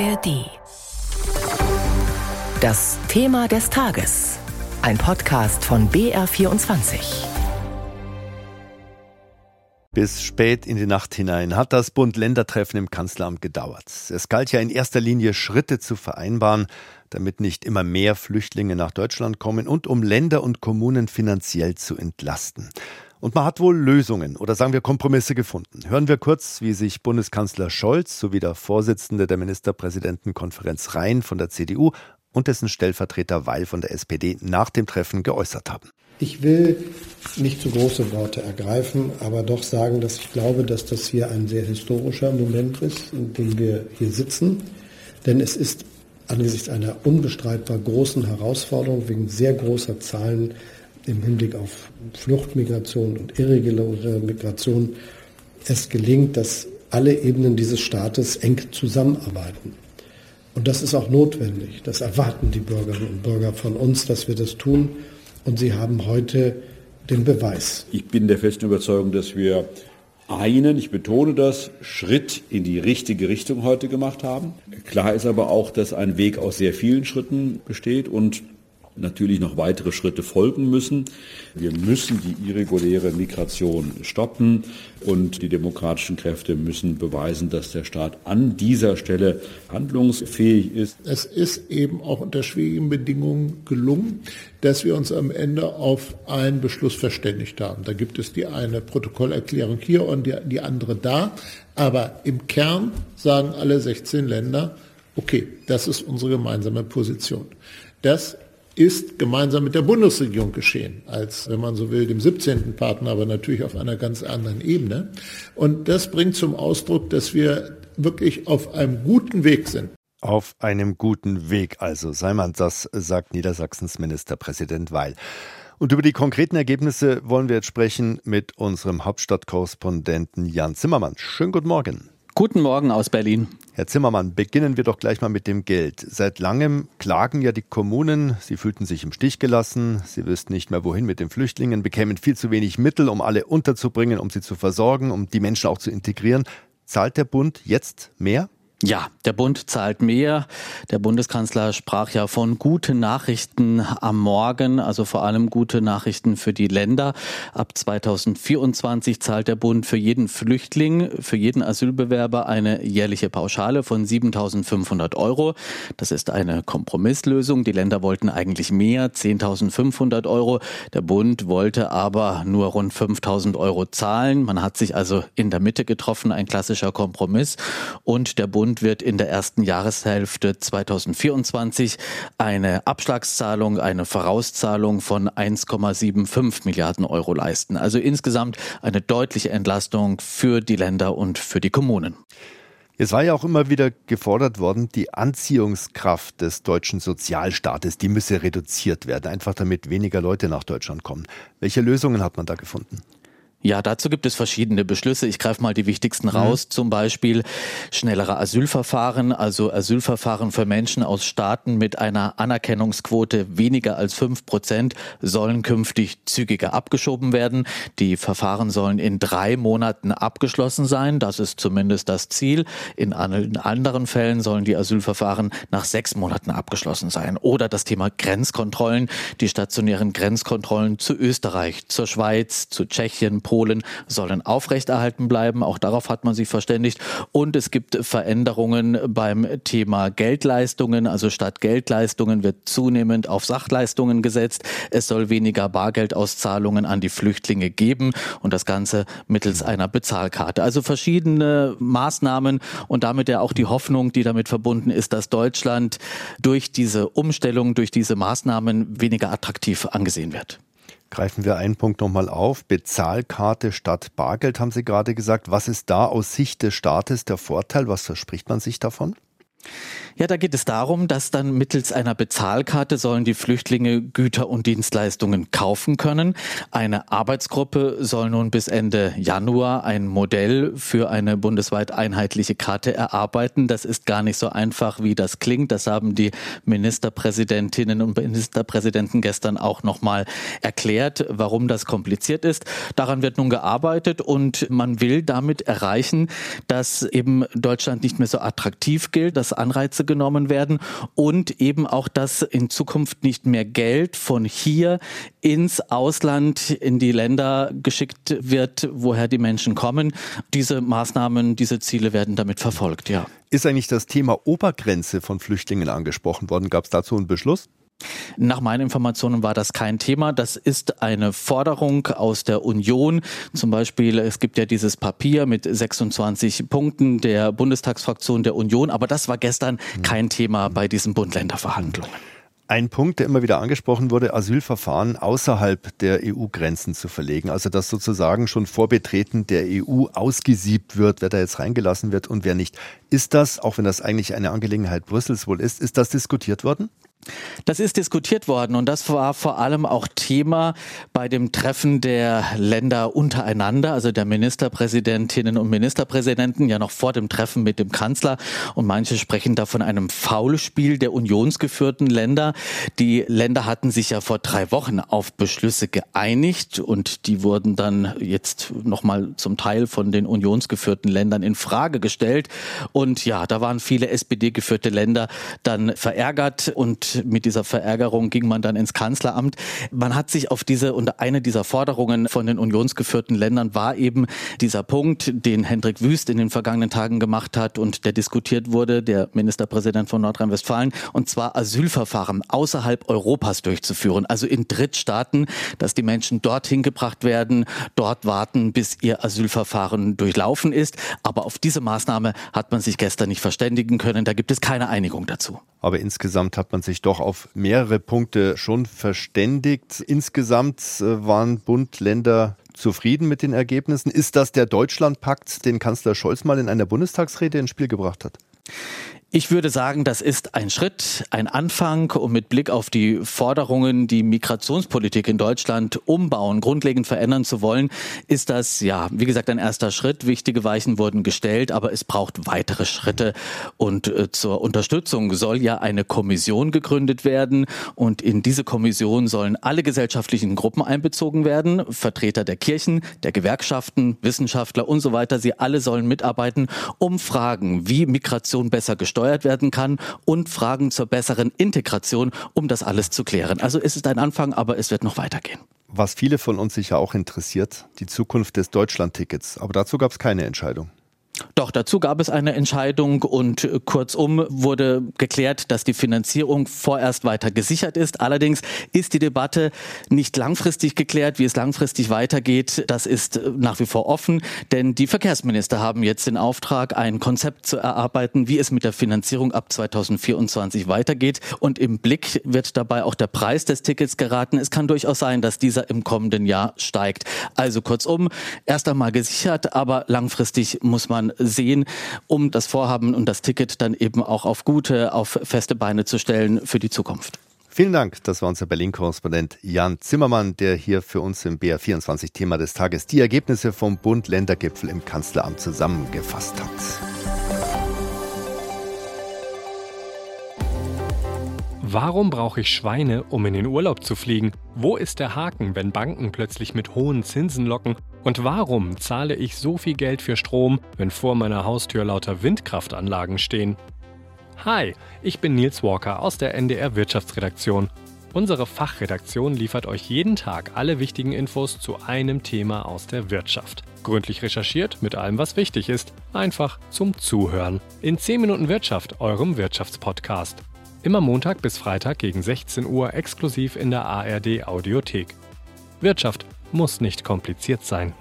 ARD. Das Thema des Tages. Ein Podcast von BR24. Bis spät in die Nacht hinein hat das Bund-Länder-Treffen im Kanzleramt gedauert. Es galt ja in erster Linie Schritte zu vereinbaren, damit nicht immer mehr Flüchtlinge nach Deutschland kommen und um Länder und Kommunen finanziell zu entlasten. Und man hat wohl Lösungen oder sagen wir Kompromisse gefunden. Hören wir kurz, wie sich Bundeskanzler Scholz sowie der Vorsitzende der Ministerpräsidentenkonferenz Rhein von der CDU und dessen Stellvertreter Weil von der SPD nach dem Treffen geäußert haben. Ich will nicht zu große Worte ergreifen, aber doch sagen, dass ich glaube, dass das hier ein sehr historischer Moment ist, in dem wir hier sitzen. Denn es ist angesichts einer unbestreitbar großen Herausforderung wegen sehr großer Zahlen im Hinblick auf Fluchtmigration und irreguläre Migration es gelingt, dass alle Ebenen dieses Staates eng zusammenarbeiten. Und das ist auch notwendig. Das erwarten die Bürgerinnen und Bürger von uns, dass wir das tun. Und sie haben heute den Beweis. Ich bin der festen Überzeugung, dass wir einen, ich betone das, Schritt in die richtige Richtung heute gemacht haben. Klar ist aber auch, dass ein Weg aus sehr vielen Schritten besteht und natürlich noch weitere Schritte folgen müssen. Wir müssen die irreguläre Migration stoppen und die demokratischen Kräfte müssen beweisen, dass der Staat an dieser Stelle handlungsfähig ist. Es ist eben auch unter schwierigen Bedingungen gelungen, dass wir uns am Ende auf einen Beschluss verständigt haben. Da gibt es die eine Protokollerklärung hier und die, die andere da. Aber im Kern sagen alle 16 Länder, okay, das ist unsere gemeinsame Position. Das ist gemeinsam mit der Bundesregierung geschehen, als, wenn man so will, dem 17. Partner, aber natürlich auf einer ganz anderen Ebene. Und das bringt zum Ausdruck, dass wir wirklich auf einem guten Weg sind. Auf einem guten Weg also, sei man das, sagt Niedersachsens Ministerpräsident Weil. Und über die konkreten Ergebnisse wollen wir jetzt sprechen mit unserem Hauptstadtkorrespondenten Jan Zimmermann. Schönen guten Morgen. Guten Morgen aus Berlin. Herr Zimmermann, beginnen wir doch gleich mal mit dem Geld. Seit langem klagen ja die Kommunen, sie fühlten sich im Stich gelassen, sie wüssten nicht mehr wohin mit den Flüchtlingen, bekämen viel zu wenig Mittel, um alle unterzubringen, um sie zu versorgen, um die Menschen auch zu integrieren. Zahlt der Bund jetzt mehr? Ja, der Bund zahlt mehr. Der Bundeskanzler sprach ja von guten Nachrichten am Morgen, also vor allem gute Nachrichten für die Länder. Ab 2024 zahlt der Bund für jeden Flüchtling, für jeden Asylbewerber eine jährliche Pauschale von 7.500 Euro. Das ist eine Kompromisslösung. Die Länder wollten eigentlich mehr, 10.500 Euro. Der Bund wollte aber nur rund 5.000 Euro zahlen. Man hat sich also in der Mitte getroffen, ein klassischer Kompromiss. Und der Bund Bund wird in der ersten Jahreshälfte 2024 eine Abschlagszahlung, eine Vorauszahlung von 1,75 Milliarden Euro leisten. Also insgesamt eine deutliche Entlastung für die Länder und für die Kommunen. Es war ja auch immer wieder gefordert worden, die Anziehungskraft des deutschen Sozialstaates, die müsse reduziert werden, einfach damit weniger Leute nach Deutschland kommen. Welche Lösungen hat man da gefunden? Ja, dazu gibt es verschiedene Beschlüsse. Ich greife mal die wichtigsten mhm. raus. Mhm. Zum Beispiel schnellere Asylverfahren, also Asylverfahren für Menschen aus Staaten mit einer Anerkennungsquote weniger als fünf Prozent sollen künftig zügiger abgeschoben werden. Die Verfahren sollen in drei Monaten abgeschlossen sein. Das ist zumindest das Ziel. In anderen Fällen sollen die Asylverfahren nach sechs Monaten abgeschlossen sein. Oder das Thema Grenzkontrollen, die stationären Grenzkontrollen zu Österreich, zur Schweiz, zu Tschechien, Polen, Polen sollen aufrechterhalten bleiben. Auch darauf hat man sich verständigt. Und es gibt Veränderungen beim Thema Geldleistungen. Also statt Geldleistungen wird zunehmend auf Sachleistungen gesetzt. Es soll weniger Bargeldauszahlungen an die Flüchtlinge geben und das Ganze mittels einer Bezahlkarte. Also verschiedene Maßnahmen und damit ja auch die Hoffnung, die damit verbunden ist, dass Deutschland durch diese Umstellung, durch diese Maßnahmen weniger attraktiv angesehen wird. Greifen wir einen Punkt nochmal auf. Bezahlkarte statt Bargeld haben Sie gerade gesagt. Was ist da aus Sicht des Staates der Vorteil? Was verspricht man sich davon? Ja, da geht es darum, dass dann mittels einer Bezahlkarte sollen die Flüchtlinge Güter und Dienstleistungen kaufen können. Eine Arbeitsgruppe soll nun bis Ende Januar ein Modell für eine bundesweit einheitliche Karte erarbeiten. Das ist gar nicht so einfach, wie das klingt. Das haben die Ministerpräsidentinnen und Ministerpräsidenten gestern auch nochmal erklärt, warum das kompliziert ist. Daran wird nun gearbeitet und man will damit erreichen, dass eben Deutschland nicht mehr so attraktiv gilt, dass Anreize genommen werden und eben auch, dass in Zukunft nicht mehr Geld von hier ins Ausland, in die Länder geschickt wird, woher die Menschen kommen. Diese Maßnahmen, diese Ziele werden damit verfolgt, ja. Ist eigentlich das Thema Obergrenze von Flüchtlingen angesprochen worden? Gab es dazu einen Beschluss? Nach meinen Informationen war das kein Thema. Das ist eine Forderung aus der Union. Zum Beispiel, es gibt ja dieses Papier mit 26 Punkten der Bundestagsfraktion der Union, aber das war gestern kein Thema bei diesen Bund-Länder-Verhandlungen. Ein Punkt, der immer wieder angesprochen wurde, Asylverfahren außerhalb der EU-Grenzen zu verlegen. Also dass sozusagen schon vor Betreten der EU ausgesiebt wird, wer da jetzt reingelassen wird und wer nicht. Ist das, auch wenn das eigentlich eine Angelegenheit Brüssels wohl ist, ist das diskutiert worden? Das ist diskutiert worden und das war vor allem auch Thema bei dem Treffen der Länder untereinander, also der Ministerpräsidentinnen und Ministerpräsidenten, ja noch vor dem Treffen mit dem Kanzler. Und manche sprechen da von einem Faulspiel der unionsgeführten Länder. Die Länder hatten sich ja vor drei Wochen auf Beschlüsse geeinigt und die wurden dann jetzt nochmal zum Teil von den unionsgeführten Ländern in Frage gestellt. Und ja, da waren viele SPD-geführte Länder dann verärgert und mit dieser Verärgerung ging man dann ins Kanzleramt. Man hat sich auf diese und eine dieser Forderungen von den unionsgeführten Ländern war eben dieser Punkt, den Hendrik Wüst in den vergangenen Tagen gemacht hat und der diskutiert wurde, der Ministerpräsident von Nordrhein-Westfalen, und zwar Asylverfahren außerhalb Europas durchzuführen, also in Drittstaaten, dass die Menschen dorthin gebracht werden, dort warten, bis ihr Asylverfahren durchlaufen ist. Aber auf diese Maßnahme hat man sich gestern nicht verständigen können. Da gibt es keine Einigung dazu. Aber insgesamt hat man sich doch auf mehrere Punkte schon verständigt. Insgesamt äh, waren Bund, Länder zufrieden mit den Ergebnissen. Ist das der Deutschlandpakt, den Kanzler Scholz mal in einer Bundestagsrede ins Spiel gebracht hat? Ich würde sagen, das ist ein Schritt, ein Anfang, um mit Blick auf die Forderungen, die Migrationspolitik in Deutschland umbauen, grundlegend verändern zu wollen, ist das, ja, wie gesagt, ein erster Schritt. Wichtige Weichen wurden gestellt, aber es braucht weitere Schritte. Und äh, zur Unterstützung soll ja eine Kommission gegründet werden. Und in diese Kommission sollen alle gesellschaftlichen Gruppen einbezogen werden. Vertreter der Kirchen, der Gewerkschaften, Wissenschaftler und so weiter. Sie alle sollen mitarbeiten, um Fragen, wie Migration besser gesteuert gesteuert werden kann und Fragen zur besseren Integration, um das alles zu klären. Also es ist ein Anfang, aber es wird noch weitergehen. Was viele von uns sicher auch interessiert, die Zukunft des Deutschlandtickets. Aber dazu gab es keine Entscheidung. Doch, dazu gab es eine Entscheidung und kurzum wurde geklärt, dass die Finanzierung vorerst weiter gesichert ist. Allerdings ist die Debatte nicht langfristig geklärt, wie es langfristig weitergeht. Das ist nach wie vor offen, denn die Verkehrsminister haben jetzt den Auftrag, ein Konzept zu erarbeiten, wie es mit der Finanzierung ab 2024 weitergeht. Und im Blick wird dabei auch der Preis des Tickets geraten. Es kann durchaus sein, dass dieser im kommenden Jahr steigt. Also kurzum, erst einmal gesichert, aber langfristig muss man sehen, um das Vorhaben und das Ticket dann eben auch auf gute, auf feste Beine zu stellen für die Zukunft. Vielen Dank. Das war unser Berlin-Korrespondent Jan Zimmermann, der hier für uns im BR24-Thema des Tages die Ergebnisse vom Bund-Länder-Gipfel im Kanzleramt zusammengefasst hat. Warum brauche ich Schweine, um in den Urlaub zu fliegen? Wo ist der Haken, wenn Banken plötzlich mit hohen Zinsen locken und warum zahle ich so viel Geld für Strom, wenn vor meiner Haustür lauter Windkraftanlagen stehen? Hi, ich bin Nils Walker aus der NDR Wirtschaftsredaktion. Unsere Fachredaktion liefert euch jeden Tag alle wichtigen Infos zu einem Thema aus der Wirtschaft. Gründlich recherchiert mit allem, was wichtig ist. Einfach zum Zuhören. In 10 Minuten Wirtschaft, eurem Wirtschaftspodcast. Immer Montag bis Freitag gegen 16 Uhr exklusiv in der ARD Audiothek. Wirtschaft muss nicht kompliziert sein.